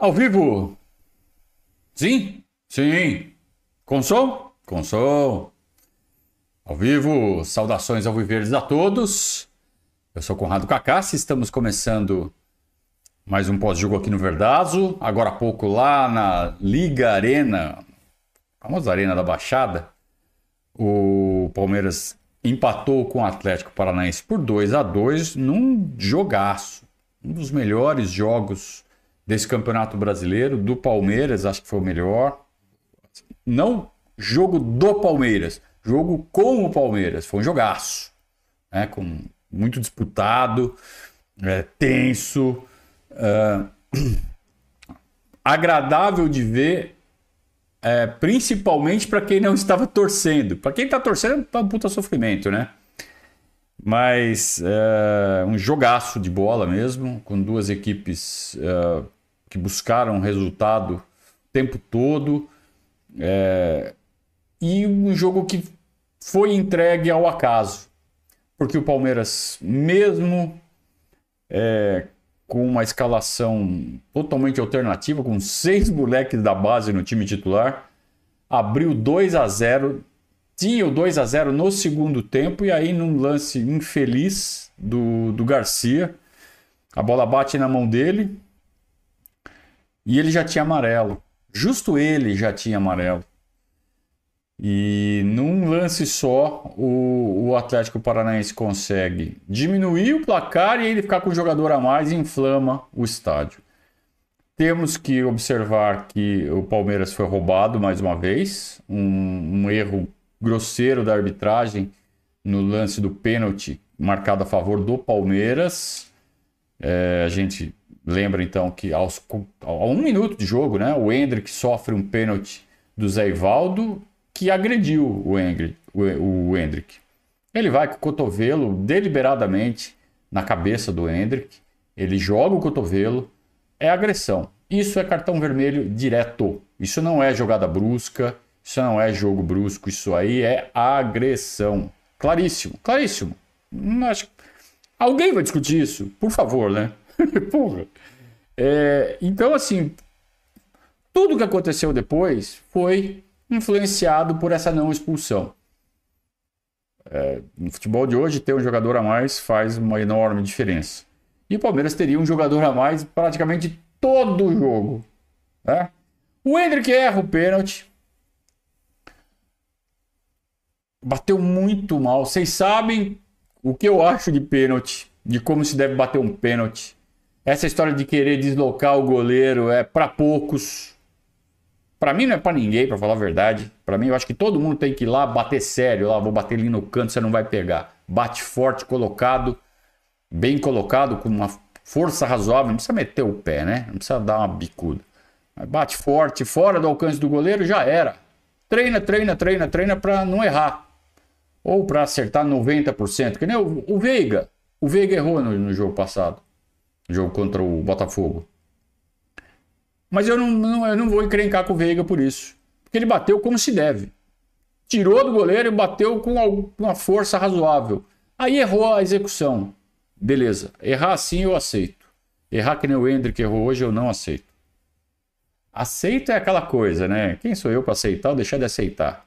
Ao vivo? Sim? Sim. Com som? Com som. Ao vivo, saudações ao Viverdes a todos. Eu sou Conrado Cacassi, estamos começando mais um pós-jogo aqui no Verdazo. Agora há pouco lá na Liga Arena, a famosa Arena da Baixada, o Palmeiras empatou com o Atlético Paranaense por 2 a 2 num jogaço. Um dos melhores jogos desse Campeonato Brasileiro, do Palmeiras, acho que foi o melhor. Não jogo do Palmeiras, jogo com o Palmeiras. Foi um jogaço, né? com, muito disputado, é, tenso, é, agradável de ver, é, principalmente para quem não estava torcendo. Para quem está torcendo, é um puta sofrimento, né? Mas é, um jogaço de bola mesmo, com duas equipes é, que buscaram resultado o tempo todo. É, e um jogo que foi entregue ao acaso. Porque o Palmeiras, mesmo é, com uma escalação totalmente alternativa, com seis moleques da base no time titular, abriu 2 a 0 tinha o 2 a 0 no segundo tempo, e aí num lance infeliz do, do Garcia, a bola bate na mão dele, e ele já tinha amarelo. Justo ele já tinha amarelo. E num lance só, o, o Atlético Paranaense consegue diminuir o placar e ele ficar com o jogador a mais e inflama o estádio. Temos que observar que o Palmeiras foi roubado mais uma vez, um, um erro grosseiro da arbitragem no lance do pênalti marcado a favor do Palmeiras. É, a gente Lembra então que aos, a um minuto de jogo, né, o Hendrick sofre um pênalti do Zé Ivaldo que agrediu o, Hendrick, o, o Hendrick. Ele vai com o cotovelo deliberadamente na cabeça do Hendrick, ele joga o cotovelo, é agressão. Isso é cartão vermelho direto. Isso não é jogada brusca, isso não é jogo brusco, isso aí é agressão. Claríssimo, claríssimo. Não acho... Alguém vai discutir isso? Por favor, né? Porra. É, então, assim, tudo que aconteceu depois foi influenciado por essa não expulsão. É, no futebol de hoje, ter um jogador a mais faz uma enorme diferença. E o Palmeiras teria um jogador a mais praticamente todo o jogo. Né? O Hendrick erra o pênalti. Bateu muito mal. Vocês sabem o que eu acho de pênalti, de como se deve bater um pênalti. Essa história de querer deslocar o goleiro é para poucos. Para mim não é para ninguém, para falar a verdade. Para mim eu acho que todo mundo tem que ir lá bater sério, lá vou bater ali no canto, você não vai pegar. Bate forte, colocado, bem colocado, com uma força razoável, não precisa meter o pé, né? Não precisa dar uma bicuda. Mas bate forte, fora do alcance do goleiro, já era. Treina, treina, treina, treina para não errar. Ou para acertar 90%, que nem o, o Veiga. O Veiga errou no, no jogo passado jogo contra o Botafogo. Mas eu não, não, eu não vou encrencar com o Veiga por isso. Porque ele bateu como se deve. Tirou do goleiro e bateu com uma força razoável. Aí errou a execução. Beleza. Errar assim eu aceito. Errar que nem o Hendrick errou hoje eu não aceito. Aceito é aquela coisa, né? Quem sou eu para aceitar ou deixar de aceitar?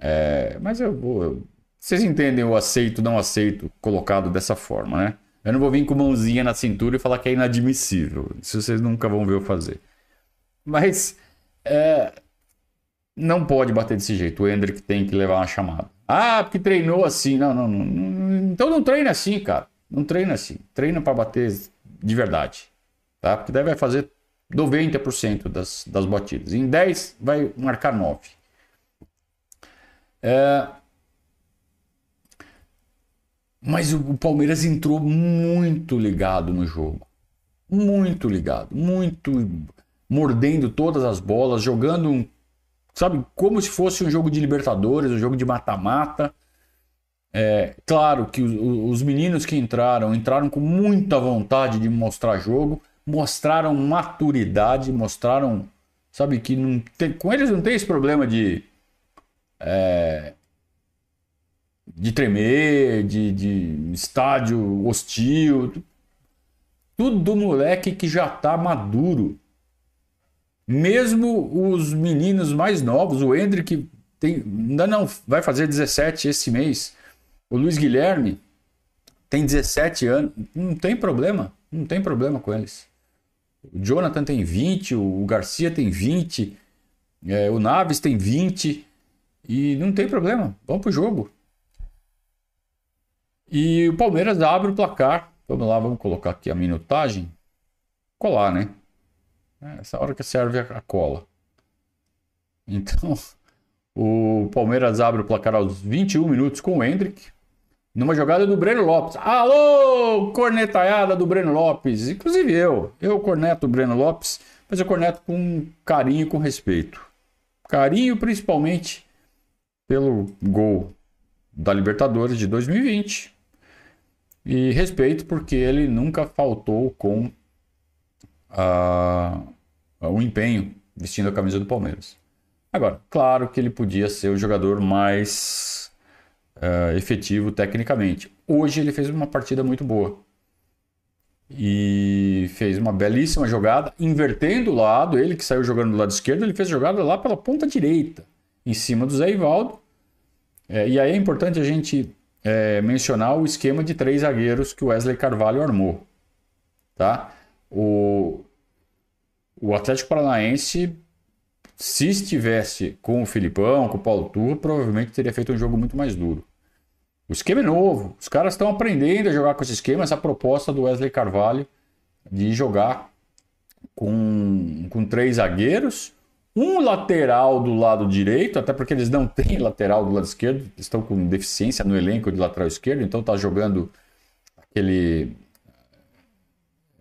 É, mas eu vou. Eu... Vocês entendem o aceito, não aceito colocado dessa forma, né? Eu não vou vir com mãozinha na cintura e falar que é inadmissível. Isso vocês nunca vão ver eu fazer. Mas é, não pode bater desse jeito. O Hendrick tem que levar uma chamada. Ah, porque treinou assim. Não, não, não, não. Então não treina assim, cara. Não treina assim. Treina para bater de verdade. Tá? Porque daí vai fazer 90% das, das batidas. Em 10 vai marcar 9. É, mas o Palmeiras entrou muito ligado no jogo. Muito ligado. Muito mordendo todas as bolas, jogando, sabe, como se fosse um jogo de Libertadores, um jogo de mata-mata. É, claro que os, os meninos que entraram, entraram com muita vontade de mostrar jogo, mostraram maturidade, mostraram, sabe, que não tem, com eles não tem esse problema de é, de tremer, de, de estádio hostil. Tudo do moleque que já tá maduro. Mesmo os meninos mais novos, o Hendrick tem, ainda não vai fazer 17 esse mês. O Luiz Guilherme tem 17 anos, não tem problema, não tem problema com eles. O Jonathan tem 20, o Garcia tem 20, é, o Naves tem 20 e não tem problema, vamos pro jogo. E o Palmeiras abre o placar. Vamos lá, vamos colocar aqui a minutagem. Colar, né? É essa hora que serve a cola. Então, o Palmeiras abre o placar aos 21 minutos com o Hendrick. Numa jogada do Breno Lopes. Alô, cornetaiada do Breno Lopes. Inclusive eu. Eu corneto o Breno Lopes, mas eu corneto com carinho e com respeito. Carinho principalmente pelo gol da Libertadores de 2020. E respeito porque ele nunca faltou com a, o empenho vestindo a camisa do Palmeiras. Agora, claro que ele podia ser o jogador mais uh, efetivo tecnicamente. Hoje ele fez uma partida muito boa. E fez uma belíssima jogada, invertendo o lado. Ele que saiu jogando do lado esquerdo, ele fez jogada lá pela ponta direita, em cima do Zé Ivaldo. É, e aí é importante a gente é, mencionar o esquema de três zagueiros que o Wesley Carvalho armou. Tá? O, o Atlético Paranaense se estivesse com o Filipão, com o Paulo Turra, provavelmente teria feito um jogo muito mais duro. O esquema é novo. Os caras estão aprendendo a jogar com esse esquema, essa proposta do Wesley Carvalho de jogar com, com três zagueiros, um lateral do lado direito, até porque eles não têm lateral do lado esquerdo, estão com deficiência no elenco de lateral esquerdo, então tá jogando aquele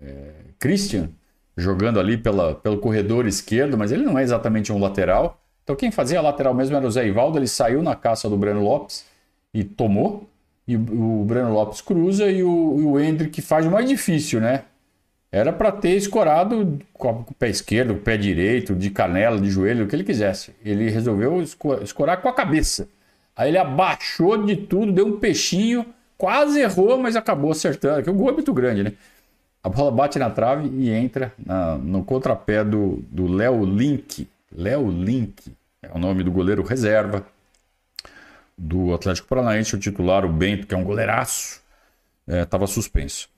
é, Christian, jogando ali pela, pelo corredor esquerdo, mas ele não é exatamente um lateral. Então quem fazia a lateral mesmo era o Zé Ivaldo, ele saiu na caça do Breno Lopes e tomou. E o Breno Lopes cruza e o, e o Hendrick faz o mais difícil, né? Era para ter escorado com o pé esquerdo, o pé direito, de canela, de joelho, o que ele quisesse. Ele resolveu escorar com a cabeça. Aí ele abaixou de tudo, deu um peixinho, quase errou, mas acabou acertando. Porque o gol é muito grande, né? A bola bate na trave e entra na, no contrapé do Léo Link. Léo Link é o nome do goleiro reserva do Atlético Paranaense. O titular, o Bento, que é um goleiraço, estava é, suspenso.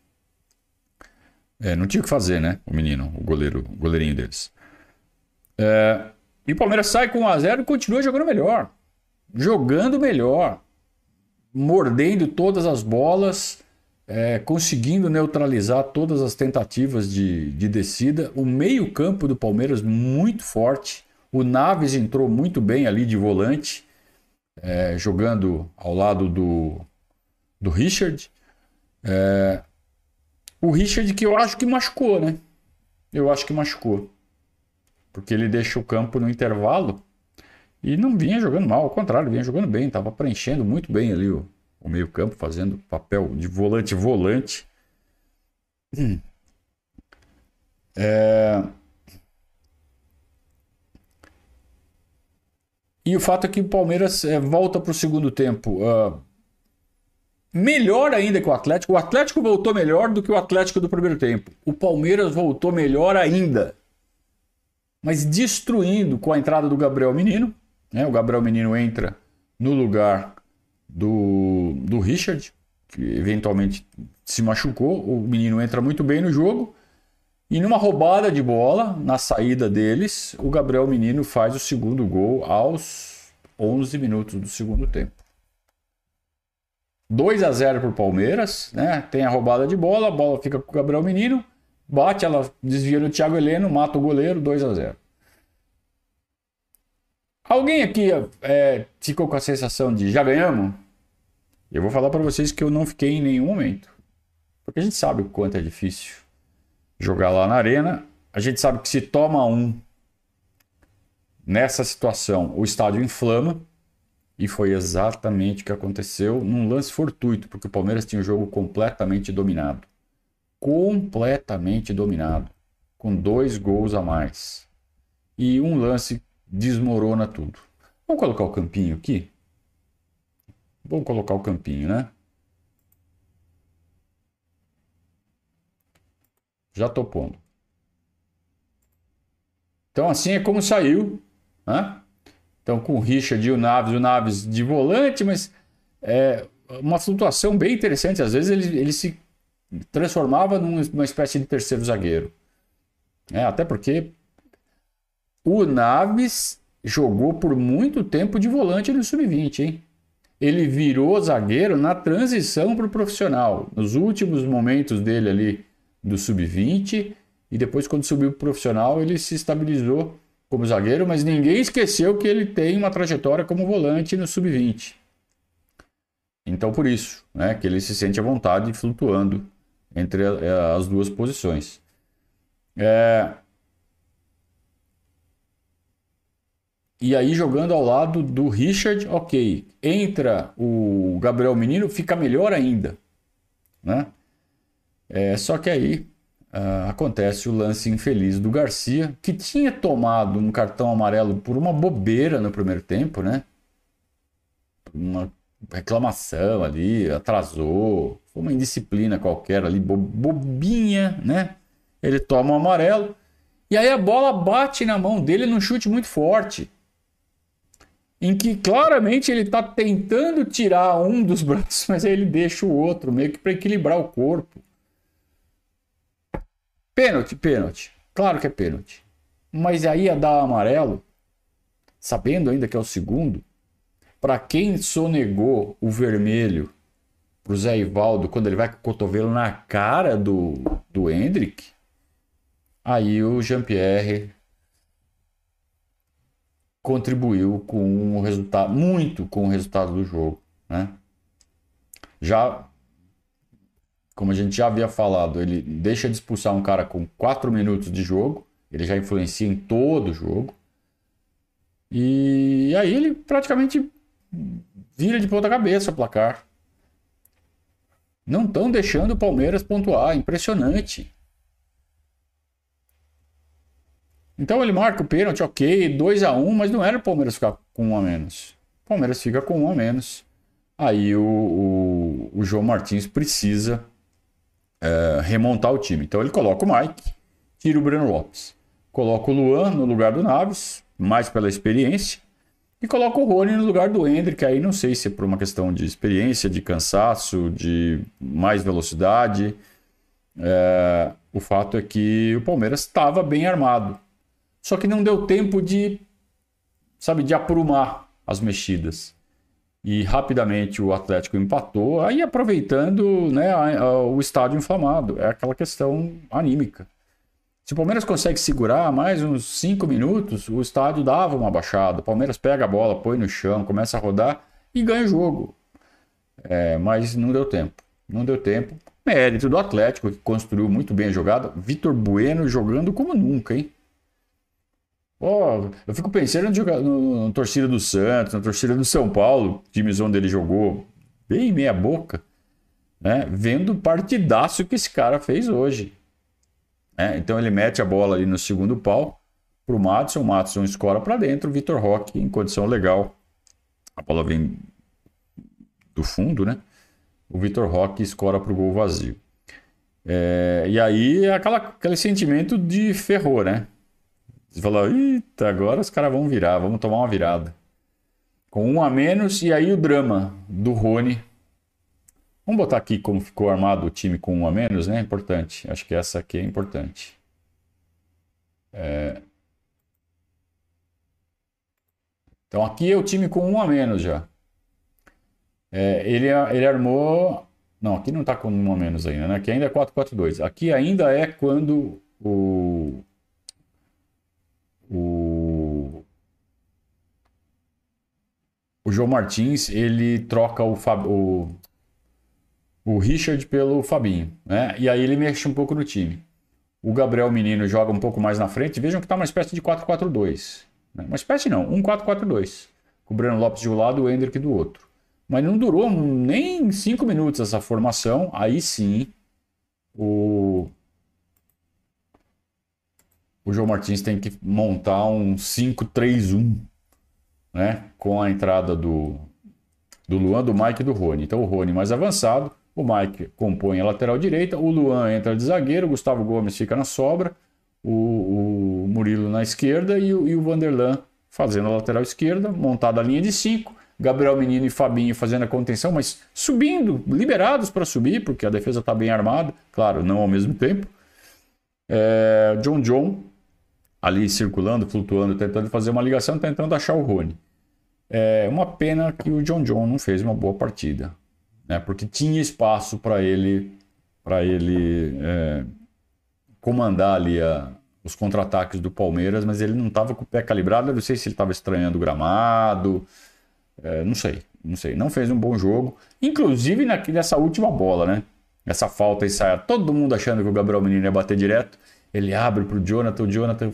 É, não tinha o que fazer, né? O menino, o goleiro, o goleirinho deles. É, e o Palmeiras sai com 1x0 e continua jogando melhor. Jogando melhor. Mordendo todas as bolas é, conseguindo neutralizar todas as tentativas de, de descida. O meio-campo do Palmeiras muito forte. O Naves entrou muito bem ali de volante, é, jogando ao lado do, do Richard. É, o Richard que eu acho que machucou, né? Eu acho que machucou. Porque ele deixa o campo no intervalo e não vinha jogando mal, ao contrário, vinha jogando bem, estava preenchendo muito bem ali o, o meio-campo, fazendo papel de volante-volante. Hum. É... E o fato é que o Palmeiras é, volta para o segundo tempo. Uh, melhor ainda que o Atlético. O Atlético voltou melhor do que o Atlético do primeiro tempo. O Palmeiras voltou melhor ainda. Mas destruindo com a entrada do Gabriel Menino. Né? O Gabriel Menino entra no lugar do, do Richard, que eventualmente se machucou. O menino entra muito bem no jogo. E numa roubada de bola, na saída deles, o Gabriel Menino faz o segundo gol aos 11 minutos do segundo tempo. 2 a 0 para o Palmeiras, né? Tem a roubada de bola, a bola fica com o Gabriel Menino, bate, ela desvia no Thiago Heleno, mata o goleiro, 2 a 0 Alguém aqui é, ficou com a sensação de já ganhamos? Eu vou falar para vocês que eu não fiquei em nenhum momento. Porque a gente sabe o quanto é difícil jogar lá na arena. A gente sabe que se toma um nessa situação, o estádio inflama. E foi exatamente o que aconteceu num lance fortuito, porque o Palmeiras tinha o jogo completamente dominado. Completamente dominado. Com dois gols a mais. E um lance desmorona tudo. Vamos colocar o campinho aqui? Vamos colocar o campinho, né? Já tô pondo. Então assim é como saiu. Né? Então com o Richard e o Naves, o Naves de volante, mas é uma flutuação bem interessante. Às vezes ele, ele se transformava numa espécie de terceiro zagueiro. É, até porque o Naves jogou por muito tempo de volante no sub-20, hein? Ele virou zagueiro na transição para o profissional, nos últimos momentos dele ali do sub-20 e depois quando subiu para o profissional ele se estabilizou como zagueiro, mas ninguém esqueceu que ele tem uma trajetória como volante no sub-20. Então por isso, né, que ele se sente à vontade flutuando entre as duas posições. É... E aí, jogando ao lado do Richard, ok. Entra o Gabriel Menino, fica melhor ainda. Né? É, só que aí uh, acontece o lance infeliz do Garcia, que tinha tomado um cartão amarelo por uma bobeira no primeiro tempo, né? Uma reclamação ali, atrasou, foi uma indisciplina qualquer ali, bobinha, né? Ele toma o amarelo. E aí a bola bate na mão dele num chute muito forte em que claramente ele está tentando tirar um dos braços, mas aí ele deixa o outro, meio que para equilibrar o corpo. Pênalti, pênalti. Claro que é pênalti. Mas aí ia dar amarelo, sabendo ainda que é o segundo, para quem sonegou o vermelho pro Zé Ivaldo quando ele vai com o cotovelo na cara do, do Hendrick, aí o Jean-Pierre contribuiu com o resultado, muito com o resultado do jogo, né? Já, como a gente já havia falado, ele deixa de expulsar um cara com 4 minutos de jogo, ele já influencia em todo o jogo. E aí ele praticamente vira de ponta cabeça o placar. Não estão deixando o Palmeiras pontuar, impressionante. Então ele marca o pênalti, ok, 2 a 1 um, mas não era o Palmeiras ficar com um a menos. O Palmeiras fica com um a menos. Aí o, o, o João Martins precisa é, remontar o time. Então ele coloca o Mike, tira o Breno Lopes. Coloca o Luan no lugar do Naves, mais pela experiência. E coloca o Rony no lugar do Hendrick. Aí não sei se é por uma questão de experiência, de cansaço, de mais velocidade. É, o fato é que o Palmeiras estava bem armado. Só que não deu tempo de, sabe, de aprumar as mexidas. E rapidamente o Atlético empatou, aí aproveitando né, a, a, o estádio inflamado. É aquela questão anímica. Se o Palmeiras consegue segurar mais uns 5 minutos, o estádio dava uma baixada. O Palmeiras pega a bola, põe no chão, começa a rodar e ganha o jogo. É, mas não deu tempo. Não deu tempo. Mérito do Atlético, que construiu muito bem a jogada. Vitor Bueno jogando como nunca, hein? Oh, eu fico pensando no, na torcida do Santos, na torcida do São Paulo, times onde ele jogou bem meia boca, né? Vendo o partidaço que esse cara fez hoje. É, então ele mete a bola ali no segundo pau para o Matson, o Matson escora para dentro, o Vitor Roque em condição legal. A bola vem do fundo, né? O Vitor Roque escora para o gol vazio. É, e aí é aquela, aquele sentimento de ferrou, né? Você falou, eita, agora os caras vão virar, vamos tomar uma virada. Com um a menos, e aí o drama do Rony. Vamos botar aqui como ficou armado o time com um a menos, né? Importante. Acho que essa aqui é importante. É... Então aqui é o time com um a menos já. É, ele, ele armou. Não, aqui não está com um a menos ainda, né? Aqui ainda é 4-4-2. Aqui ainda é quando o, João Martins ele troca o, Fab, o, o Richard pelo Fabinho, né? E aí ele mexe um pouco no time. O Gabriel Menino joga um pouco mais na frente. Vejam que está uma espécie de 4-4-2. Né? Uma espécie não, um 4-4-2. Com o Breno Lopes de um lado o Hendrick do outro. Mas não durou nem cinco minutos essa formação. Aí sim, o, o João Martins tem que montar um 5-3-1, né? Com a entrada do, do Luan, do Mike e do Rony. Então o Rony mais avançado, o Mike compõe a lateral direita, o Luan entra de zagueiro, o Gustavo Gomes fica na sobra, o, o Murilo na esquerda e, o, e o Vanderlan fazendo a lateral esquerda, montada a linha de 5. Gabriel Menino e Fabinho fazendo a contenção, mas subindo, liberados para subir, porque a defesa está bem armada, claro, não ao mesmo tempo. É, John John ali circulando, flutuando, tentando fazer uma ligação, tentando achar o Rony. É uma pena que o John John não fez uma boa partida, né? porque tinha espaço para ele, para ele é, comandar ali a, os contra-ataques do Palmeiras, mas ele não estava com o pé calibrado. Eu não sei se ele estava estranhando o gramado, é, não sei, não sei. Não fez um bom jogo, inclusive nessa última bola, né? Essa falta e saia, todo mundo achando que o Gabriel Menino ia bater direto. Ele abre para o Jonathan, o Jonathan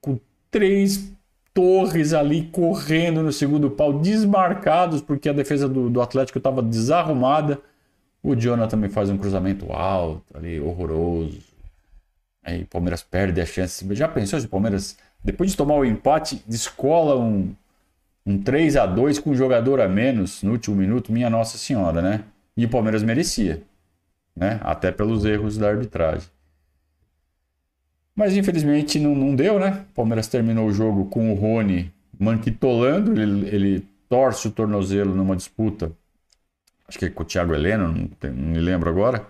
com três torres ali correndo no segundo pau, desmarcados, porque a defesa do, do Atlético estava desarrumada. O Jonathan também faz um cruzamento alto ali, horroroso. Aí o Palmeiras perde a chance. Já pensou se o Palmeiras, depois de tomar o empate, descola um, um 3 a 2 com um jogador a menos no último minuto? Minha Nossa Senhora, né? E o Palmeiras merecia, né? Até pelos erros da arbitragem. Mas infelizmente não, não deu, né? O Palmeiras terminou o jogo com o Rony manquitolando, ele, ele torce o tornozelo numa disputa, acho que é com o Thiago Heleno, não, não me lembro agora.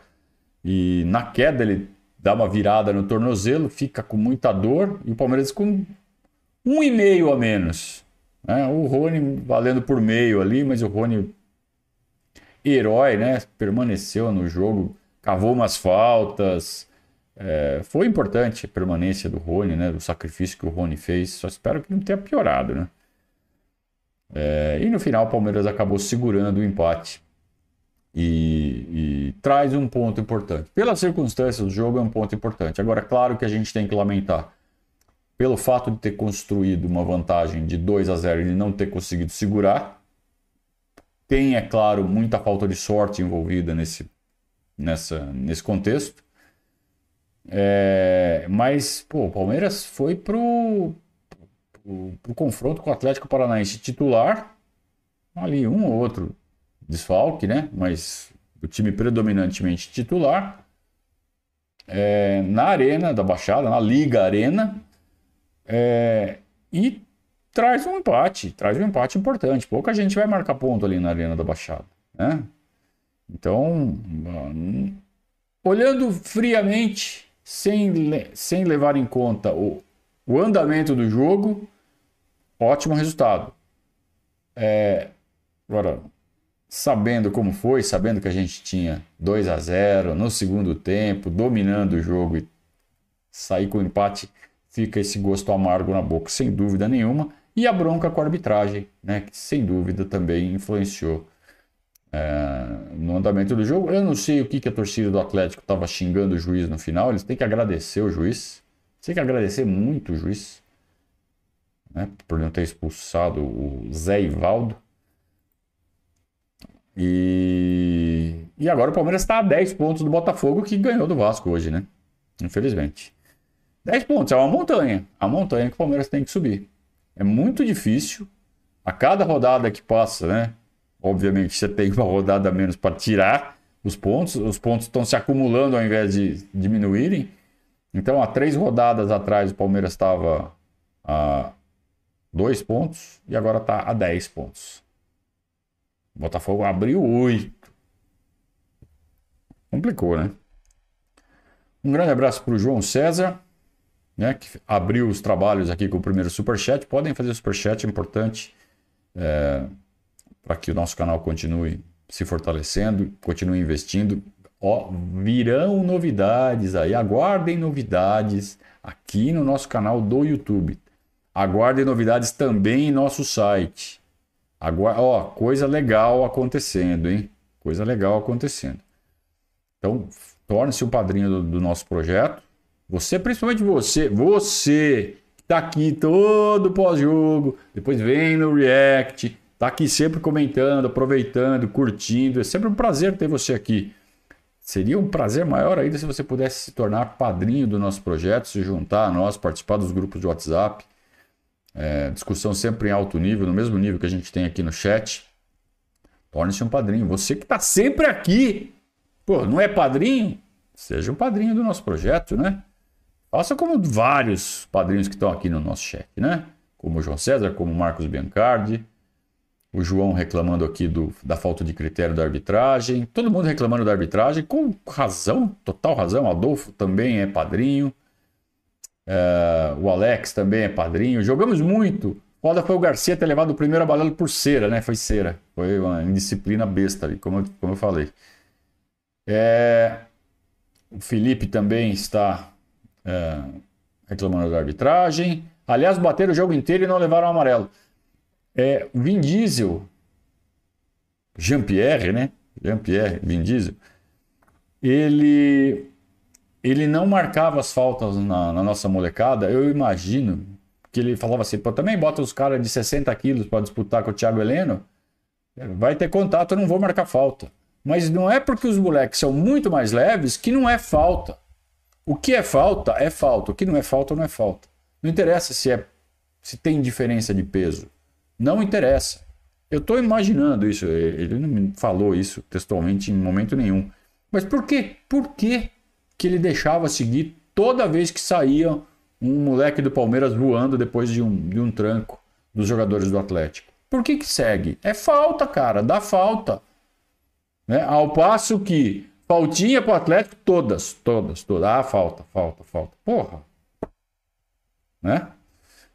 E na queda ele dá uma virada no tornozelo, fica com muita dor, e o Palmeiras com um e meio a menos. Né? O Rony valendo por meio ali, mas o Rony, herói, né? Permaneceu no jogo, cavou umas faltas, é, foi importante a permanência do Rony, né? Do sacrifício que o Rony fez. Só espero que não tenha piorado, né? É, e no final o Palmeiras acabou segurando o empate e, e, traz um ponto importante. Pelas circunstâncias do jogo é um ponto importante. Agora, claro que a gente tem que lamentar pelo fato de ter construído uma vantagem de 2 a 0 e não ter conseguido segurar. Tem, é claro, muita falta de sorte envolvida nesse, nessa, nesse contexto. É, mas, pô, o Palmeiras foi pro, pro, pro, confronto com o Atlético Paranaense titular. Ali, um ou outro desfalque, né? Mas o time predominantemente titular. É, na Arena da Baixada, na Liga Arena. É, e traz um empate, traz um empate importante. Pouca gente vai marcar ponto ali na Arena da Baixada, né? Então, olhando friamente, sem, sem levar em conta o, o andamento do jogo, ótimo resultado. É, agora, sabendo como foi, sabendo que a gente tinha 2 a 0 no segundo tempo, dominando o jogo e sair com empate, fica esse gosto amargo na boca, sem dúvida nenhuma. E a bronca com a arbitragem, né, que sem dúvida também influenciou é, no andamento do jogo. Eu não sei o que, que a torcida do Atlético estava xingando o juiz no final. Eles têm que agradecer o juiz. Tem que agradecer muito o juiz né, por não ter expulsado o Zé Ivaldo. E, e agora o Palmeiras está a 10 pontos do Botafogo que ganhou do Vasco hoje, né? Infelizmente. 10 pontos é uma montanha. A montanha que o Palmeiras tem que subir. É muito difícil. A cada rodada que passa, né? Obviamente você tem uma rodada menos para tirar os pontos, os pontos estão se acumulando ao invés de diminuírem. Então, há três rodadas atrás, o Palmeiras estava a dois pontos e agora está a 10 pontos. O Botafogo abriu oito. Complicou, né? Um grande abraço para o João César, né, que abriu os trabalhos aqui com o primeiro superchat. Podem fazer o superchat, é importante. É para que o nosso canal continue se fortalecendo, continue investindo. Ó, virão novidades aí, aguardem novidades aqui no nosso canal do YouTube. Aguardem novidades também em nosso site. Aguar ó, coisa legal acontecendo, hein? Coisa legal acontecendo. Então, torne-se um padrinho do, do nosso projeto. Você, principalmente você, você que está aqui todo pós-jogo, depois vem no React, Tá aqui sempre comentando, aproveitando, curtindo. É sempre um prazer ter você aqui. Seria um prazer maior ainda se você pudesse se tornar padrinho do nosso projeto, se juntar a nós, participar dos grupos de WhatsApp. É, discussão sempre em alto nível, no mesmo nível que a gente tem aqui no chat. Torne-se um padrinho. Você que está sempre aqui, pô, não é padrinho? Seja um padrinho do nosso projeto, né? Faça como vários padrinhos que estão aqui no nosso chat, né? Como o João César, como o Marcos Biancardi, o João reclamando aqui do, da falta de critério da arbitragem, todo mundo reclamando da arbitragem, com razão, total razão. Adolfo também é padrinho, é, o Alex também é padrinho. Jogamos muito. Foda foi o Garcia ter levado o primeiro amarelo por cera, né? Foi cera. Foi uma indisciplina besta ali, como, como eu falei. É, o Felipe também está é, reclamando da arbitragem. Aliás, bateram o jogo inteiro e não levaram amarelo. É, Vin Diesel, Jean-Pierre, né? Jean-Pierre, Vin Diesel, ele, ele não marcava as faltas na, na nossa molecada. Eu imagino que ele falava assim: Pô, também bota os caras de 60 quilos para disputar com o Thiago Heleno. Vai ter contato, eu não vou marcar falta. Mas não é porque os moleques são muito mais leves que não é falta. O que é falta é falta. O que não é falta não é falta. Não interessa se é se tem diferença de peso. Não interessa. Eu estou imaginando isso. Ele não me falou isso textualmente em momento nenhum. Mas por quê? Por que, que ele deixava seguir toda vez que saía um moleque do Palmeiras voando depois de um, de um tranco dos jogadores do Atlético? Por que, que segue? É falta, cara. Dá falta. Né? Ao passo que faltinha para o Atlético, todas, todas, todas. Ah, falta, falta, falta. Porra. Né?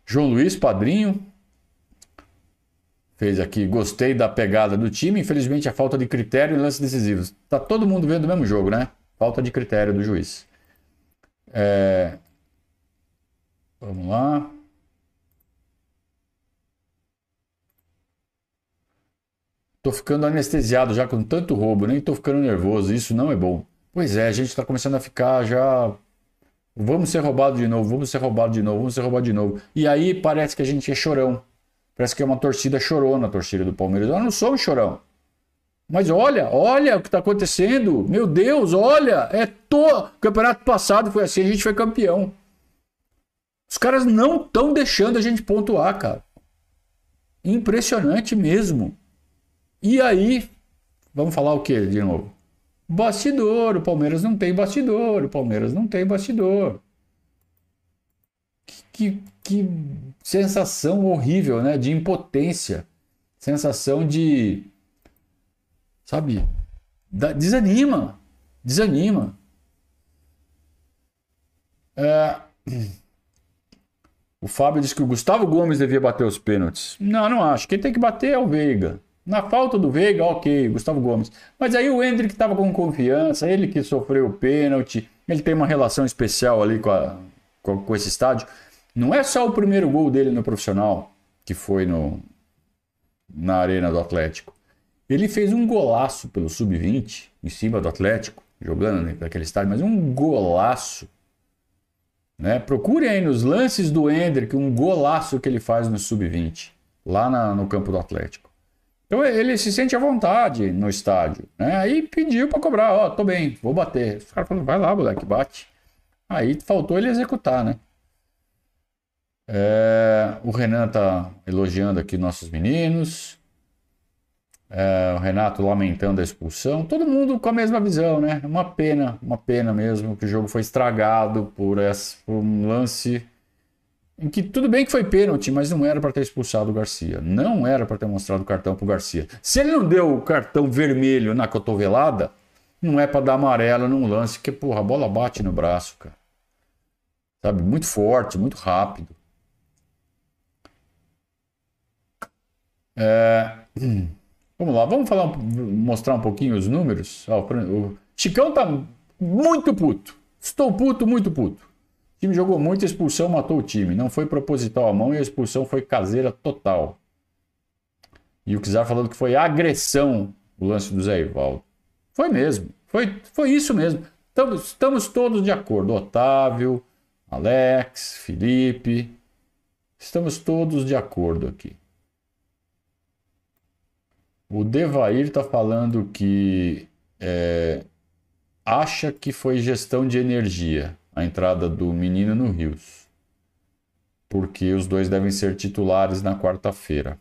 João Luiz, padrinho, fez aqui, gostei da pegada do time, infelizmente a falta de critério em lances decisivos. Tá todo mundo vendo o mesmo jogo, né? Falta de critério do juiz. É... Vamos lá. Tô ficando anestesiado já com tanto roubo, nem tô ficando nervoso, isso não é bom. Pois é, a gente tá começando a ficar já. Vamos ser roubados de novo, vamos ser roubados de novo, vamos ser roubados de novo. E aí parece que a gente é chorão. Parece que é uma torcida chorona, a torcida do Palmeiras. Eu não sou um chorão. Mas olha, olha o que está acontecendo. Meu Deus, olha. É to... campeonato passado foi assim, a gente foi campeão. Os caras não estão deixando a gente pontuar, cara. Impressionante mesmo. E aí, vamos falar o que de novo? Bastidor, o Palmeiras não tem bastidor, o Palmeiras não tem bastidor. Que, que sensação horrível, né? De impotência. Sensação de. Sabe? Desanima. Desanima. É... O Fábio disse que o Gustavo Gomes devia bater os pênaltis. Não, não acho. Quem tem que bater é o Veiga. Na falta do Veiga, ok, Gustavo Gomes. Mas aí o Hendrick estava com confiança, ele que sofreu o pênalti, ele tem uma relação especial ali com, a, com, com esse estádio. Não é só o primeiro gol dele no profissional, que foi no, na arena do Atlético. Ele fez um golaço pelo sub-20 em cima do Atlético, jogando naquele estádio, mas um golaço. Né? Procure aí nos lances do Hendrick um golaço que ele faz no sub-20, lá na, no campo do Atlético. Então ele se sente à vontade no estádio. Né? Aí pediu para cobrar: Ó, oh, tô bem, vou bater. Os caras falaram: vai lá, moleque, bate. Aí faltou ele executar, né? É, o Renan está elogiando aqui nossos meninos. É, o Renato lamentando a expulsão. Todo mundo com a mesma visão, né? Uma pena, uma pena mesmo que o jogo foi estragado por, esse, por um lance em que tudo bem que foi pênalti, mas não era para ter expulsado o Garcia. Não era para ter mostrado o cartão para o Garcia. Se ele não deu o cartão vermelho na cotovelada, não é para dar amarelo num lance que, porra, a bola bate no braço, cara. Sabe? Muito forte, muito rápido. É... Vamos lá, vamos falar, mostrar um pouquinho os números. o Chicão tá muito puto. Estou puto, muito puto. O time jogou muito, a expulsão matou o time. Não foi proposital a mão e a expulsão foi caseira total. E o Kizar falando que foi agressão o lance do Zé Ivaldo. Foi mesmo. Foi, foi isso mesmo. Estamos, estamos todos de acordo. Otávio, Alex, Felipe. Estamos todos de acordo aqui. O Devair está falando que é, acha que foi gestão de energia a entrada do menino no Rios, porque os dois devem ser titulares na quarta-feira.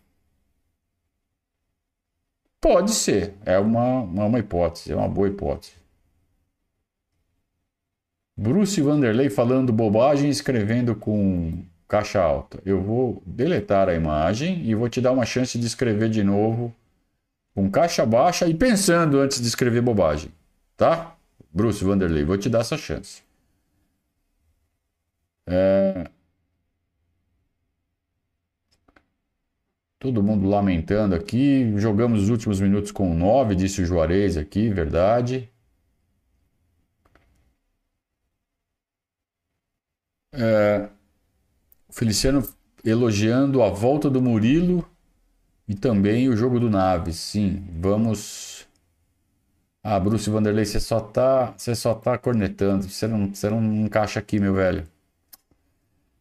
Pode ser, é uma, uma hipótese, é uma boa hipótese. Bruce Vanderlei falando bobagem escrevendo com caixa alta. Eu vou deletar a imagem e vou te dar uma chance de escrever de novo com caixa baixa e pensando antes de escrever bobagem. Tá? Bruce Vanderlei, vou te dar essa chance. É... Todo mundo lamentando aqui. Jogamos os últimos minutos com 9, disse o Juarez aqui, verdade. É... Feliciano elogiando a volta do Murilo e também o jogo do Naves. Sim, vamos. Ah, Bruce Vanderlei, você só tá, você só tá cornetando. Você não, você não encaixa aqui, meu velho.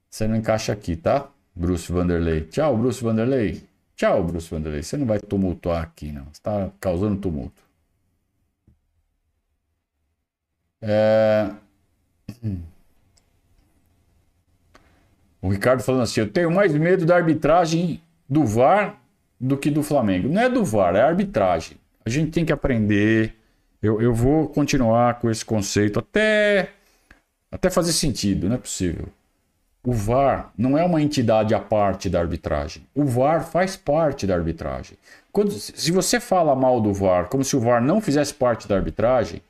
Você não encaixa aqui, tá? Bruce Vanderlei. Tchau, Bruce Vanderlei. Tchau, Bruce Vanderlei. Você não vai tumultuar aqui, não. Você está causando tumulto. É... O Ricardo falando assim: eu tenho mais medo da arbitragem do VAR do que do Flamengo. Não é do VAR, é arbitragem. A gente tem que aprender. Eu, eu vou continuar com esse conceito até, até fazer sentido, não é possível. O VAR não é uma entidade à parte da arbitragem. O VAR faz parte da arbitragem. Quando, se você fala mal do VAR como se o VAR não fizesse parte da arbitragem,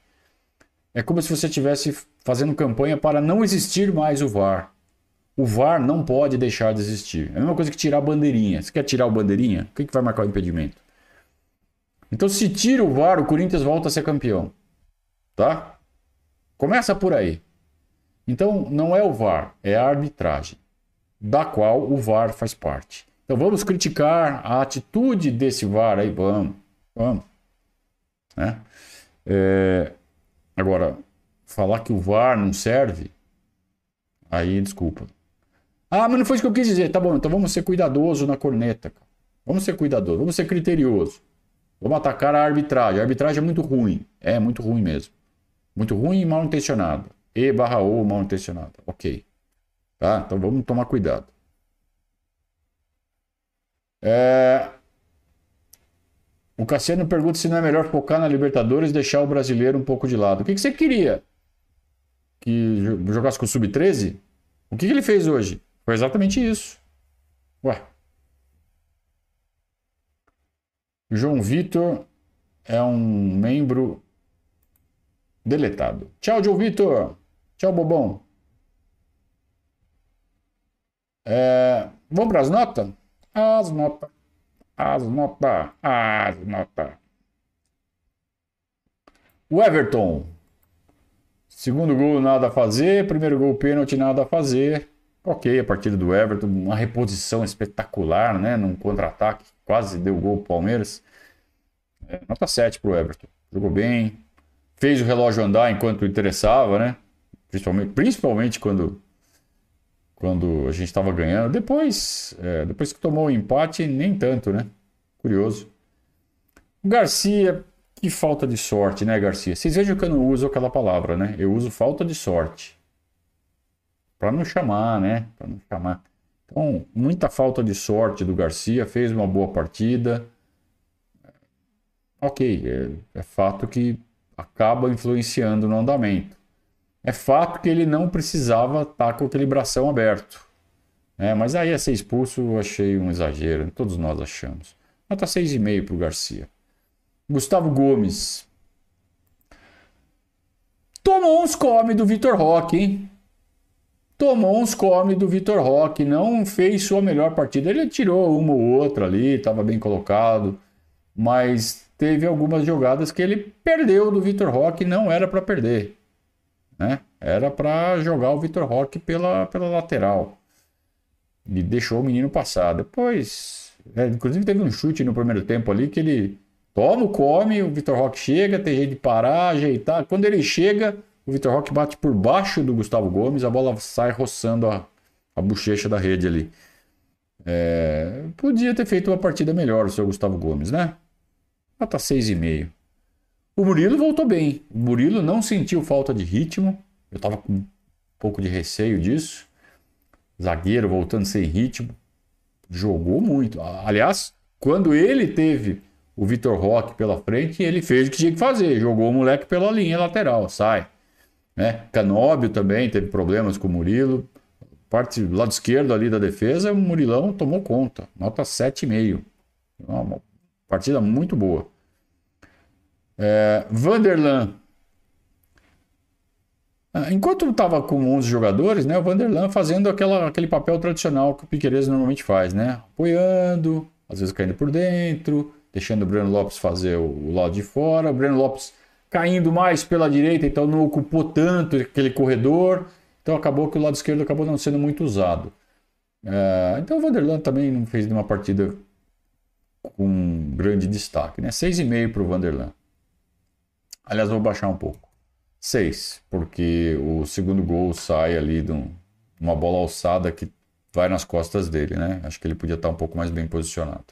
é como se você estivesse fazendo campanha para não existir mais o VAR. O VAR não pode deixar de existir. É a mesma coisa que tirar a bandeirinha. Você quer tirar o bandeirinha? O que, que vai marcar o impedimento? Então, se tira o VAR, o Corinthians volta a ser campeão. Tá? Começa por aí. Então, não é o VAR, é a arbitragem, da qual o VAR faz parte. Então, vamos criticar a atitude desse VAR aí, vamos, vamos. Né? É... Agora, falar que o VAR não serve, aí desculpa. Ah, mas não foi isso que eu quis dizer. Tá bom, então vamos ser cuidadoso na corneta. Cara. Vamos ser cuidadoso, vamos ser criterioso. Vamos atacar a arbitragem. A arbitragem é muito ruim. É muito ruim mesmo. Muito ruim e mal intencionada. E barra O mal intencionada. Ok. Tá? Então vamos tomar cuidado. É... O Cassiano pergunta se não é melhor focar na Libertadores e deixar o brasileiro um pouco de lado. O que, que você queria? Que jogasse com o Sub-13? O que, que ele fez hoje? Foi exatamente isso. Ué. João Vitor é um membro deletado. Tchau, João Vitor. Tchau, bobão. É, vamos para as notas? As notas. As notas. As notas. O Everton. Segundo gol, nada a fazer. Primeiro gol, pênalti, nada a fazer. Ok, a partida do Everton, uma reposição espetacular, né? Num contra-ataque, quase deu gol pro Palmeiras. É, nota 7 pro Everton. Jogou bem, fez o relógio andar enquanto interessava, né? Principalmente, principalmente quando, quando a gente estava ganhando. Depois, é, depois que tomou o empate, nem tanto, né? Curioso. O Garcia, que falta de sorte, né, Garcia? Vocês vejam que eu não uso aquela palavra, né? Eu uso falta de sorte. Para não chamar, né? Para não chamar. Então, muita falta de sorte do Garcia, fez uma boa partida. Ok, é, é fato que acaba influenciando no andamento. É fato que ele não precisava estar com aquele bração aberto. É, mas aí a ser expulso eu achei um exagero, todos nós achamos. Nota 6,5 para o Garcia. Gustavo Gomes. Tomou uns come do Vitor Roque, hein? Tomou uns come do Vitor Roque, não fez sua melhor partida. Ele tirou uma ou outra ali, estava bem colocado, mas teve algumas jogadas que ele perdeu do Vitor Roque, não era para perder, né? Era para jogar o Vitor Roque pela, pela lateral. E deixou o menino passar. Depois, é, inclusive teve um chute no primeiro tempo ali que ele toma o come, o Vitor Roque chega, tem jeito de parar, ajeitar. Quando ele chega, o Vitor Roque bate por baixo do Gustavo Gomes, a bola sai roçando a, a bochecha da rede ali. É, podia ter feito uma partida melhor o seu Gustavo Gomes, né? Nota 6,5. O Murilo voltou bem. O Murilo não sentiu falta de ritmo. Eu estava com um pouco de receio disso. Zagueiro voltando sem ritmo. Jogou muito. Aliás, quando ele teve o Vitor Roque pela frente, ele fez o que tinha que fazer. Jogou o moleque pela linha lateral. Sai. Né? Canóbio também teve problemas com o Murilo. Parte do lado esquerdo ali da defesa, o Murilão tomou conta. Nota 7,5. Uma partida muito boa. É, Vanderlan. Ah, enquanto estava com 11 jogadores, né, o Vanderlan fazendo aquela, aquele papel tradicional que o Piqueires normalmente faz, né? Apoiando, às vezes caindo por dentro, deixando o Breno Lopes fazer o, o lado de fora. O Breno Lopes caindo mais pela direita, então não ocupou tanto aquele corredor. Então acabou que o lado esquerdo acabou não sendo muito usado. É, então o Vanderlan também não fez nenhuma partida com grande destaque, né? 6,5 para o Vanderlan. Aliás, vou baixar um pouco. 6, porque o segundo gol sai ali de uma bola alçada que vai nas costas dele, né? Acho que ele podia estar um pouco mais bem posicionado.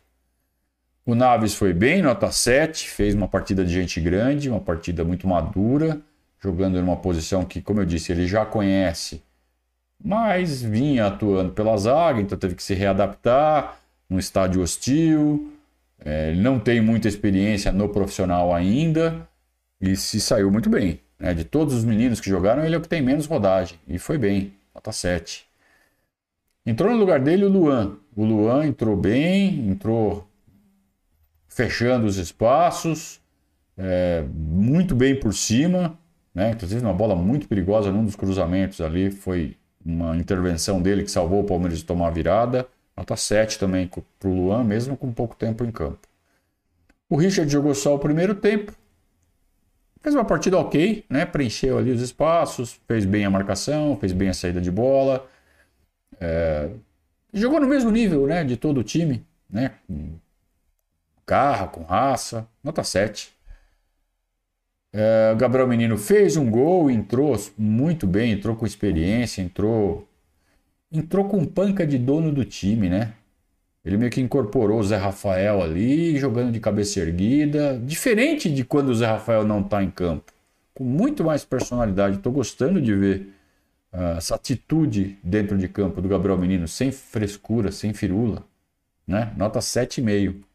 O Naves foi bem, nota 7, fez uma partida de gente grande, uma partida muito madura, jogando numa posição que, como eu disse, ele já conhece, mas vinha atuando pela zaga, então teve que se readaptar num estádio hostil. É, ele não tem muita experiência no profissional ainda e se saiu muito bem. Né? De todos os meninos que jogaram, ele é o que tem menos rodagem e foi bem, nota 7. Entrou no lugar dele o Luan. O Luan entrou bem, entrou fechando os espaços, é, muito bem por cima, né? inclusive uma bola muito perigosa num dos cruzamentos ali, foi uma intervenção dele que salvou o Palmeiras de tomar a virada. Nota 7 também para o Luan, mesmo com pouco tempo em campo. O Richard jogou só o primeiro tempo, fez uma partida ok, né? preencheu ali os espaços, fez bem a marcação, fez bem a saída de bola. É... Jogou no mesmo nível né? de todo o time, né? Garra, com raça, nota 7. É, Gabriel Menino fez um gol, entrou muito bem, entrou com experiência, entrou entrou com panca de dono do time, né? Ele meio que incorporou o Zé Rafael ali, jogando de cabeça erguida, diferente de quando o Zé Rafael não está em campo, com muito mais personalidade. Estou gostando de ver uh, essa atitude dentro de campo do Gabriel Menino, sem frescura, sem firula, né? Nota 7,5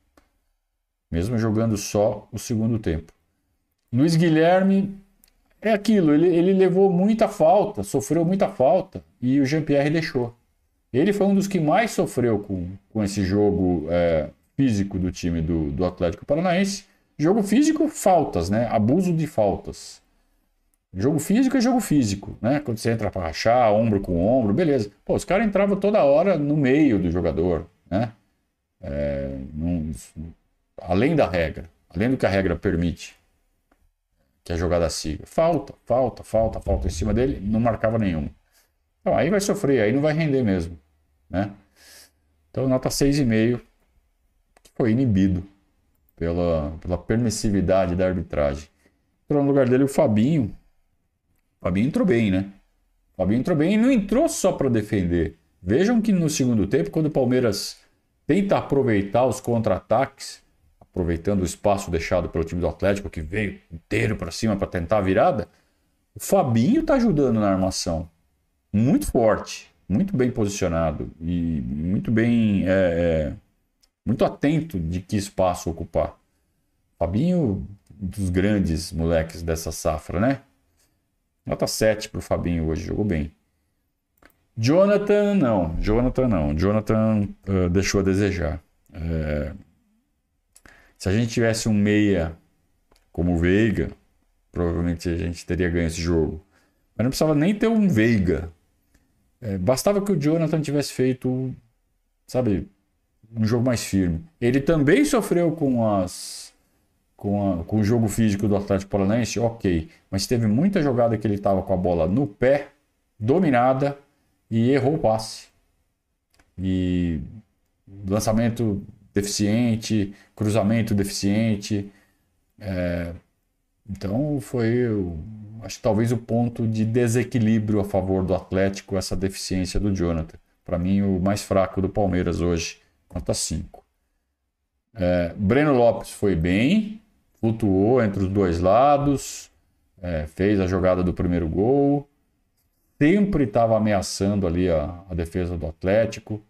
mesmo jogando só o segundo tempo. Luiz Guilherme é aquilo, ele, ele levou muita falta, sofreu muita falta e o Jean-Pierre deixou. Ele foi um dos que mais sofreu com, com esse jogo é, físico do time do, do Atlético Paranaense. Jogo físico, faltas, né? Abuso de faltas. Jogo físico é jogo físico, né? Quando você entra para rachar, ombro com ombro, beleza. Pô, os caras entravam toda hora no meio do jogador, né? É, num, além da regra, além do que a regra permite que a jogada siga. Falta, falta, falta, falta em cima dele, não marcava nenhum. Então aí vai sofrer, aí não vai render mesmo, né? Então nota 6,5 que foi inibido pela, pela permissividade da arbitragem. Entrou no lugar dele o Fabinho. O Fabinho entrou bem, né? O Fabinho entrou bem e não entrou só para defender. Vejam que no segundo tempo, quando o Palmeiras tenta aproveitar os contra-ataques, aproveitando o espaço deixado pelo time do Atlético, que veio inteiro para cima para tentar a virada, o Fabinho está ajudando na armação. Muito forte, muito bem posicionado e muito bem. É, é, muito atento de que espaço ocupar. Fabinho, um dos grandes moleques dessa safra, né? Nota 7 para o Fabinho hoje, jogou bem. Jonathan, não. Jonathan, não. Jonathan uh, deixou a desejar. É, se a gente tivesse um meia como o Veiga, provavelmente a gente teria ganho esse jogo. Mas não precisava nem ter um Veiga. É, bastava que o Jonathan tivesse feito, sabe, um jogo mais firme. Ele também sofreu com as com, a, com o jogo físico do Atlético Paranaense, ok. Mas teve muita jogada que ele estava com a bola no pé, dominada, e errou o passe. E lançamento deficiente, cruzamento deficiente. É, então foi, acho que talvez o ponto de desequilíbrio a favor do Atlético, essa deficiência do Jonathan. Para mim, o mais fraco do Palmeiras hoje, conta 5. É, Breno Lopes foi bem, flutuou entre os dois lados, é, fez a jogada do primeiro gol, sempre estava ameaçando ali a, a defesa do Atlético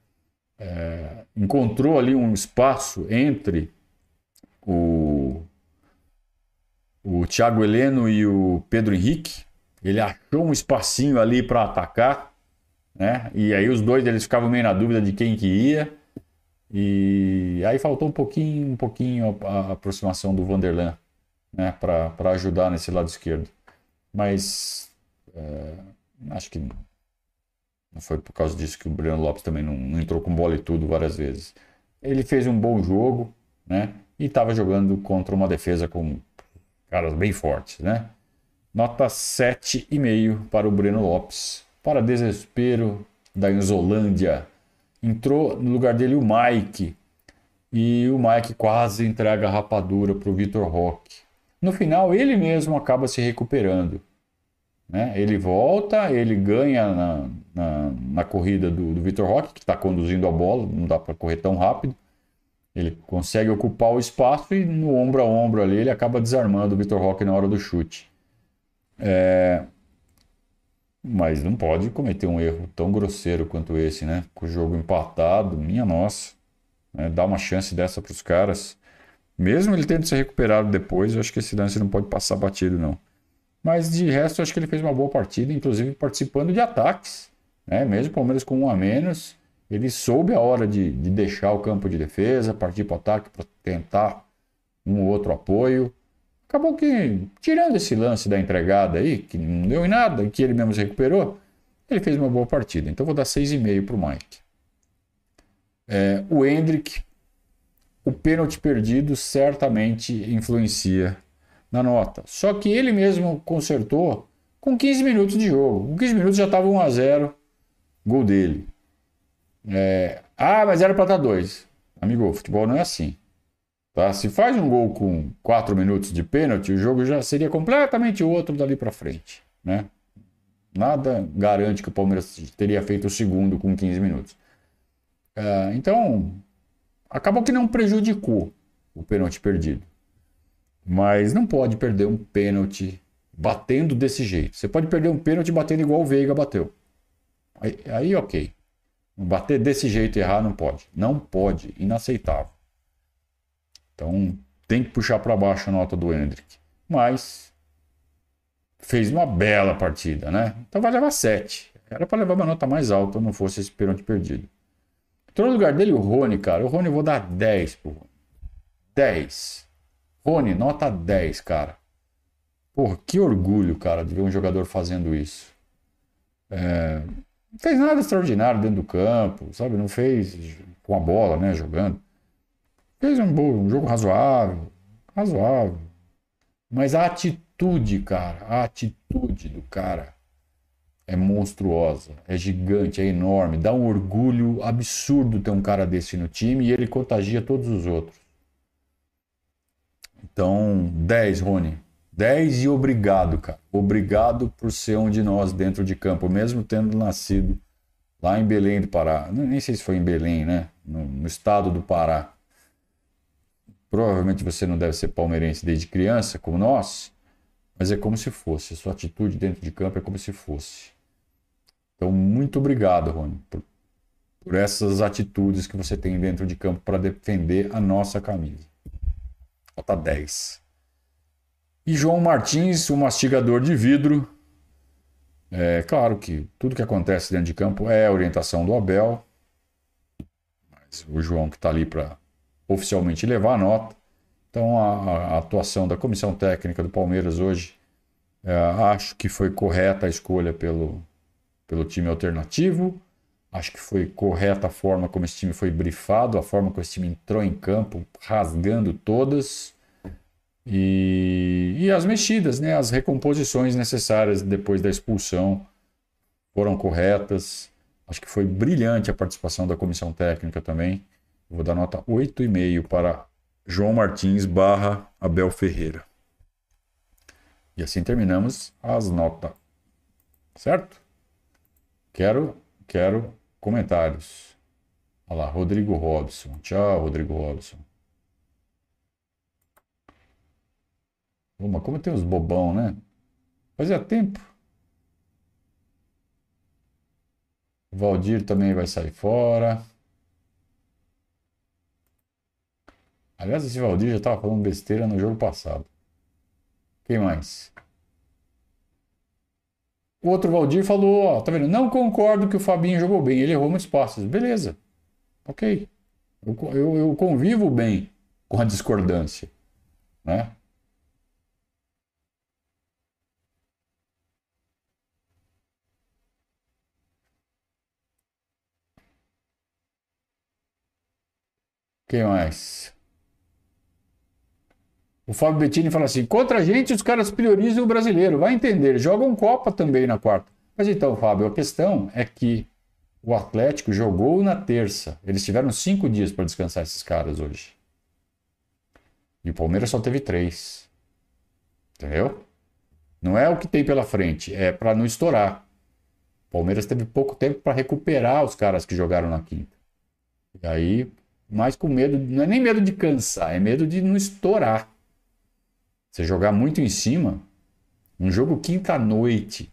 é, encontrou ali um espaço entre o, o Thiago Heleno e o Pedro Henrique, Ele achou um espacinho ali para atacar, né? E aí os dois eles ficavam meio na dúvida de quem que ia. E aí faltou um pouquinho, um pouquinho a, aproximação do Vanderlan, né? Para ajudar nesse lado esquerdo. Mas é, acho que foi por causa disso que o Breno Lopes também não, não entrou com bola e tudo várias vezes. Ele fez um bom jogo, né? E estava jogando contra uma defesa com caras bem fortes, né? Nota 7,5 para o Breno Lopes. Para desespero da Inzolândia, entrou no lugar dele o Mike. E o Mike quase entrega a rapadura para o Vitor Roque. No final, ele mesmo acaba se recuperando. Né? Ele volta, ele ganha na, na, na corrida do, do Vitor Roque, que está conduzindo a bola, não dá para correr tão rápido. Ele consegue ocupar o espaço e no ombro a ombro ali ele acaba desarmando o Vitor Roque na hora do chute. É... Mas não pode cometer um erro tão grosseiro quanto esse, né? Com o jogo empatado, minha nossa. Né? Dá uma chance dessa para os caras. Mesmo ele tendo se recuperado depois, eu acho que esse lance não pode passar batido, não. Mas de resto, acho que ele fez uma boa partida, inclusive participando de ataques. Né? Mesmo o Palmeiras com um a menos, ele soube a hora de, de deixar o campo de defesa, partir para o ataque para tentar um ou outro apoio. Acabou que, tirando esse lance da entregada aí, que não deu em nada, que ele mesmo se recuperou, ele fez uma boa partida. Então vou dar 6,5 para o Mike. É, o Hendrick, o pênalti perdido certamente influencia na nota. Só que ele mesmo consertou com 15 minutos de jogo. Com 15 minutos já estava 1 a 0 gol dele. É, ah, mas era para estar 2. Amigo, futebol não é assim. Tá? Se faz um gol com 4 minutos de pênalti, o jogo já seria completamente outro dali para frente. Né? Nada garante que o Palmeiras teria feito o segundo com 15 minutos. É, então, acabou que não prejudicou o pênalti perdido. Mas não pode perder um pênalti batendo desse jeito. Você pode perder um pênalti batendo igual o Veiga bateu. Aí, aí ok. Bater desse jeito e errar não pode. Não pode. Inaceitável. Então tem que puxar para baixo a nota do Hendrick. Mas fez uma bela partida, né? Então vai levar 7. Era para levar uma nota mais alta, não fosse esse pênalti perdido. Entrou no lugar dele o Rony, cara. O Rony eu vou dar 10 pro Rony. 10. Rony, nota 10, cara. Porra, que orgulho, cara, de ver um jogador fazendo isso. É, não fez nada extraordinário dentro do campo, sabe? Não fez com a bola, né? Jogando. Fez um, um jogo razoável. Razoável. Mas a atitude, cara, a atitude do cara é monstruosa, é gigante, é enorme. Dá um orgulho absurdo ter um cara desse no time e ele contagia todos os outros. Então, 10, Rony. 10 e obrigado, cara. Obrigado por ser um de nós dentro de campo, mesmo tendo nascido lá em Belém do Pará. Nem sei se foi em Belém, né? No, no estado do Pará. Provavelmente você não deve ser palmeirense desde criança, como nós, mas é como se fosse. A sua atitude dentro de campo é como se fosse. Então, muito obrigado, Rony, por, por essas atitudes que você tem dentro de campo para defender a nossa camisa. Nota 10. E João Martins, o mastigador de vidro. É claro que tudo que acontece dentro de campo é orientação do Abel. Mas o João que está ali para oficialmente levar a nota. Então a, a, atuação da comissão técnica do Palmeiras hoje, é, acho que foi correta a escolha pelo, pelo time alternativo. Acho que foi correta a forma como esse time foi brifado, a forma como esse time entrou em campo, rasgando todas. E, e as mexidas, né, as recomposições necessárias depois da expulsão foram corretas. Acho que foi brilhante a participação da comissão técnica também. vou dar nota 8,5 para João Martins barra Abel Ferreira. E assim terminamos as notas. Certo? Quero, quero Comentários. Olha lá, Rodrigo Robson. Tchau, Rodrigo Robson. Pô, mas como tem os bobão, né? Fazia tempo. Valdir também vai sair fora. Aliás, esse Valdir já estava falando besteira no jogo passado. Quem mais? O outro Valdir falou, ó, tá vendo? Não concordo que o Fabinho jogou bem, ele errou muitos passes. Beleza, ok. Eu, eu, eu convivo bem com a discordância, né? Quem mais? O Fábio Bettini fala assim: contra a gente, os caras priorizam o brasileiro. Vai entender, jogam Copa também na quarta. Mas então, Fábio, a questão é que o Atlético jogou na terça. Eles tiveram cinco dias para descansar esses caras hoje. E o Palmeiras só teve três. Entendeu? Não é o que tem pela frente, é para não estourar. O Palmeiras teve pouco tempo para recuperar os caras que jogaram na quinta. E aí, mais com medo, não é nem medo de cansar, é medo de não estourar. Você jogar muito em cima, um jogo quinta-noite,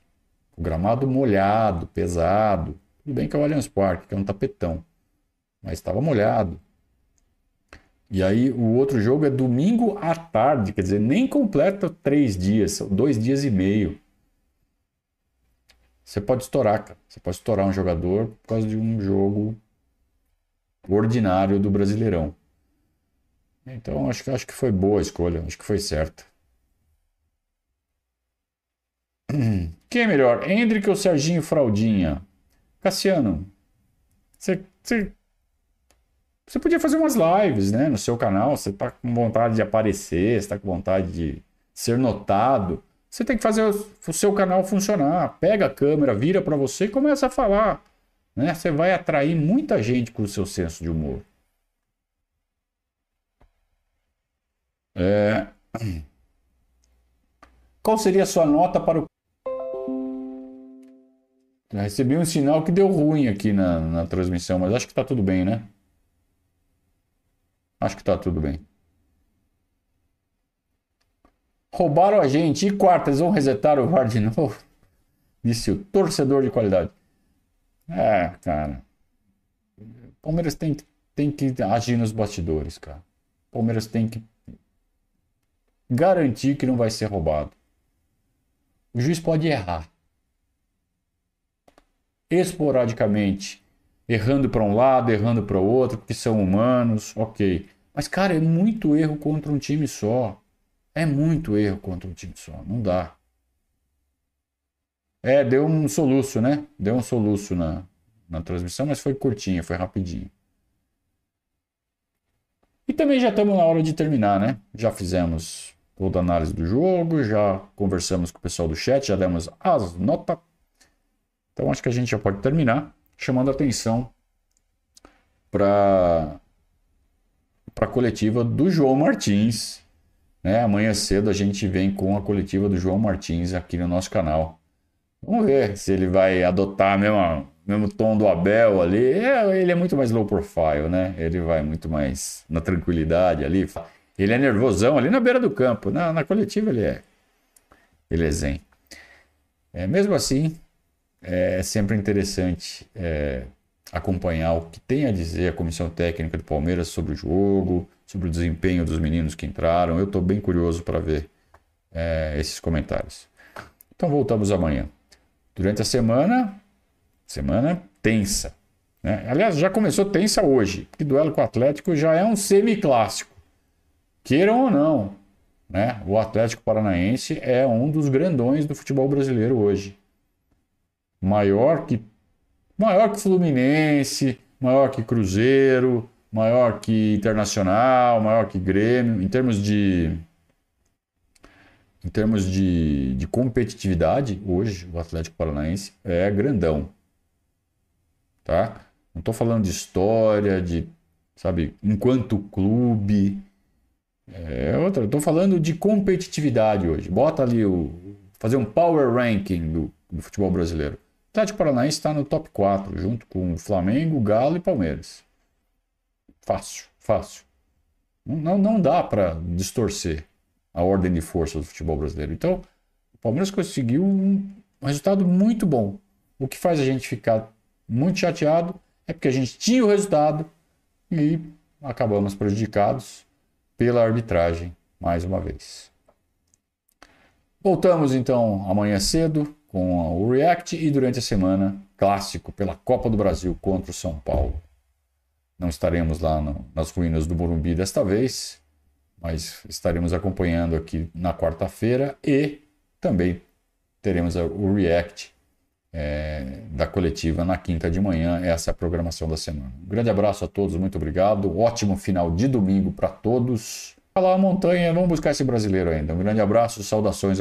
o gramado molhado, pesado. Tudo bem que é o Allianz Parque, que é um tapetão, mas estava molhado. E aí o outro jogo é domingo à tarde, quer dizer, nem completa três dias, são dois dias e meio. Você pode estourar, cara. Você pode estourar um jogador por causa de um jogo ordinário do Brasileirão. Então acho que, acho que foi boa a escolha, acho que foi certa. Quem é melhor, Hendrick ou Serginho Fraldinha? Cassiano, você, você, você podia fazer umas lives né, no seu canal. Você está com vontade de aparecer, você está com vontade de ser notado. Você tem que fazer o seu canal funcionar. Pega a câmera, vira para você e começa a falar. Né? Você vai atrair muita gente com o seu senso de humor. É... Qual seria a sua nota para o recebi um sinal que deu ruim aqui na, na transmissão, mas acho que está tudo bem, né? Acho que está tudo bem. Roubaram a gente. E quarta, eles vão resetar o VAR de novo? Disse o torcedor de qualidade. É, cara. Palmeiras tem, tem que agir nos bastidores, cara. Palmeiras tem que garantir que não vai ser roubado. O juiz pode errar esporadicamente, errando para um lado, errando para o outro, porque são humanos, ok. Mas, cara, é muito erro contra um time só. É muito erro contra um time só. Não dá. É, deu um soluço, né? Deu um soluço na, na transmissão, mas foi curtinha, foi rapidinho. E também já estamos na hora de terminar, né? Já fizemos toda a análise do jogo, já conversamos com o pessoal do chat, já demos as notas então acho que a gente já pode terminar chamando a atenção para a coletiva do João Martins. Né? Amanhã cedo a gente vem com a coletiva do João Martins aqui no nosso canal. Vamos ver se ele vai adotar mesmo, mesmo tom do Abel ali. É, ele é muito mais low profile, né? Ele vai muito mais na tranquilidade ali. Ele é nervosão ali na beira do campo. Na, na coletiva ele é. Ele é zen. É, mesmo assim, é sempre interessante é, acompanhar o que tem a dizer a comissão técnica do Palmeiras sobre o jogo, sobre o desempenho dos meninos que entraram. Eu estou bem curioso para ver é, esses comentários. Então voltamos amanhã. Durante a semana, semana tensa. Né? Aliás, já começou tensa hoje, porque duelo com o Atlético já é um semi-clássico. Queiram ou não, né? o Atlético Paranaense é um dos grandões do futebol brasileiro hoje maior que maior que Fluminense, maior que Cruzeiro, maior que Internacional, maior que Grêmio, em termos de em termos de, de competitividade, hoje o Atlético Paranaense é grandão. Tá? Não estou falando de história, de, sabe, enquanto clube. É outra, estou falando de competitividade hoje. Bota ali o. fazer um power ranking do, do futebol brasileiro. Atlético Paranaense está no top 4, junto com Flamengo, Galo e Palmeiras. Fácil, fácil. Não, não dá para distorcer a ordem de força do futebol brasileiro. Então, o Palmeiras conseguiu um resultado muito bom. O que faz a gente ficar muito chateado é porque a gente tinha o resultado e acabamos prejudicados pela arbitragem mais uma vez. Voltamos então amanhã cedo com o React e durante a semana, clássico pela Copa do Brasil contra o São Paulo. Não estaremos lá no, nas ruínas do Morumbi desta vez, mas estaremos acompanhando aqui na quarta-feira e também teremos o React é, da coletiva na quinta de manhã. Essa é a programação da semana. Um grande abraço a todos, muito obrigado. Ótimo final de domingo para todos. Vai lá a montanha, vamos buscar esse brasileiro ainda. Um grande abraço, saudações.